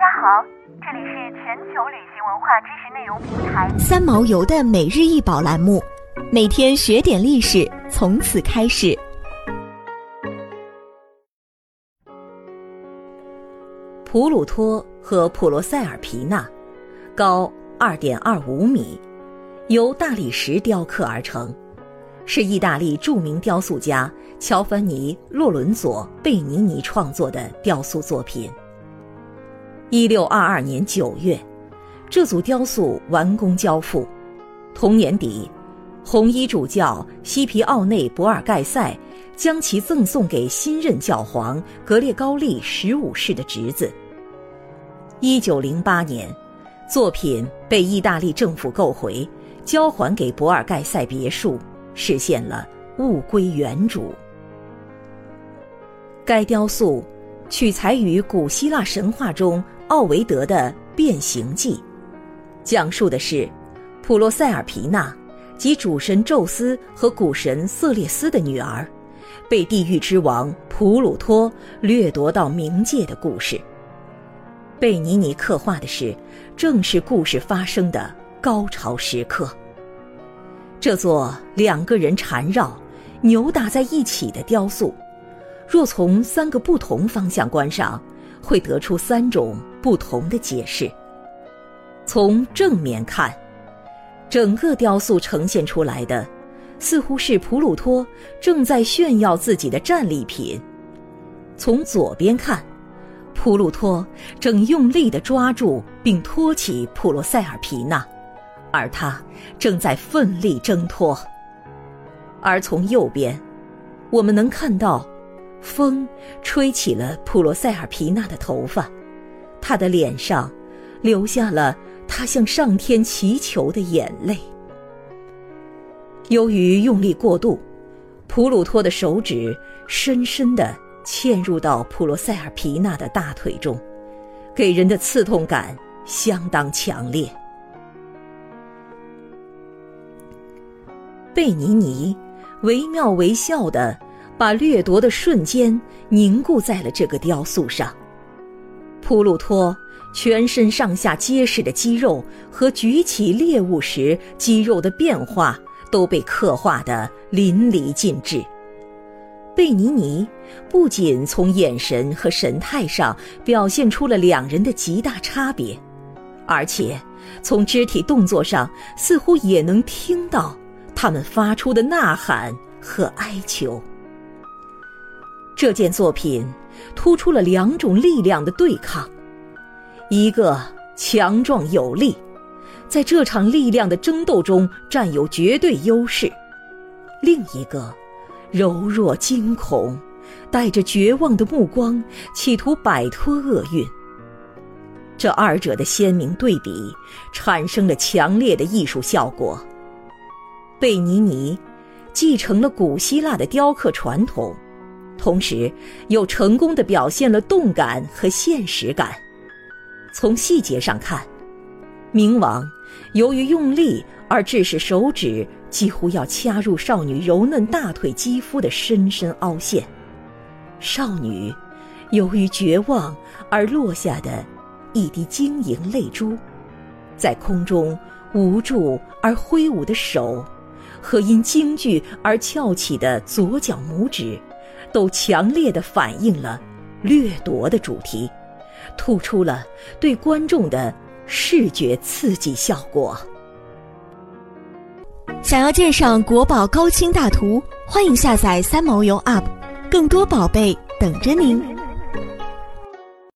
家好，这里是全球旅行文化知识内容平台三毛游的每日一宝栏目，每天学点历史，从此开始。普鲁托和普罗塞尔皮纳，高二点二五米，由大理石雕刻而成，是意大利著名雕塑家乔凡尼·洛伦佐·贝尼尼创作的雕塑作品。一六二二年九月，这组雕塑完工交付。同年底，红衣主教西皮奥内·博尔盖塞将其赠送给新任教皇格列高利十五世的侄子。一九零八年，作品被意大利政府购回，交还给博尔盖塞别墅，实现了物归原主。该雕塑取材于古希腊神话中。奥维德的《变形记》，讲述的是普罗塞尔皮娜及主神宙斯和古神色列斯的女儿，被地狱之王普鲁托掠夺到冥界的故事。贝尼尼刻画的是，正是故事发生的高潮时刻。这座两个人缠绕、扭打在一起的雕塑，若从三个不同方向观赏。会得出三种不同的解释。从正面看，整个雕塑呈现出来的，似乎是普鲁托正在炫耀自己的战利品；从左边看，普鲁托正用力地抓住并托起普罗塞尔皮娜，而他正在奋力挣脱；而从右边，我们能看到。风吹起了普罗塞尔皮娜的头发，她的脸上留下了她向上天祈求的眼泪。由于用力过度，普鲁托的手指深深地嵌入到普罗塞尔皮娜的大腿中，给人的刺痛感相当强烈。贝尼尼惟妙惟肖的。把掠夺的瞬间凝固在了这个雕塑上。普鲁托全身上下结实的肌肉和举起猎物时肌肉的变化都被刻画得淋漓尽致。贝尼尼不仅从眼神和神态上表现出了两人的极大差别，而且从肢体动作上似乎也能听到他们发出的呐喊和哀求。这件作品突出了两种力量的对抗：一个强壮有力，在这场力量的争斗中占有绝对优势；另一个柔弱惊恐，带着绝望的目光，企图摆脱厄运。这二者的鲜明对比产生了强烈的艺术效果。贝尼尼继承了古希腊的雕刻传统。同时，又成功的表现了动感和现实感。从细节上看，冥王由于用力而致使手指几乎要掐入少女柔嫩大腿肌肤的深深凹陷；少女由于绝望而落下的一滴晶莹泪珠，在空中无助而挥舞的手，和因惊惧而翘起的左脚拇指。都强烈的反映了掠夺的主题，突出了对观众的视觉刺激效果。想要鉴赏国宝高清大图，欢迎下载三毛游 App，更多宝贝等着您。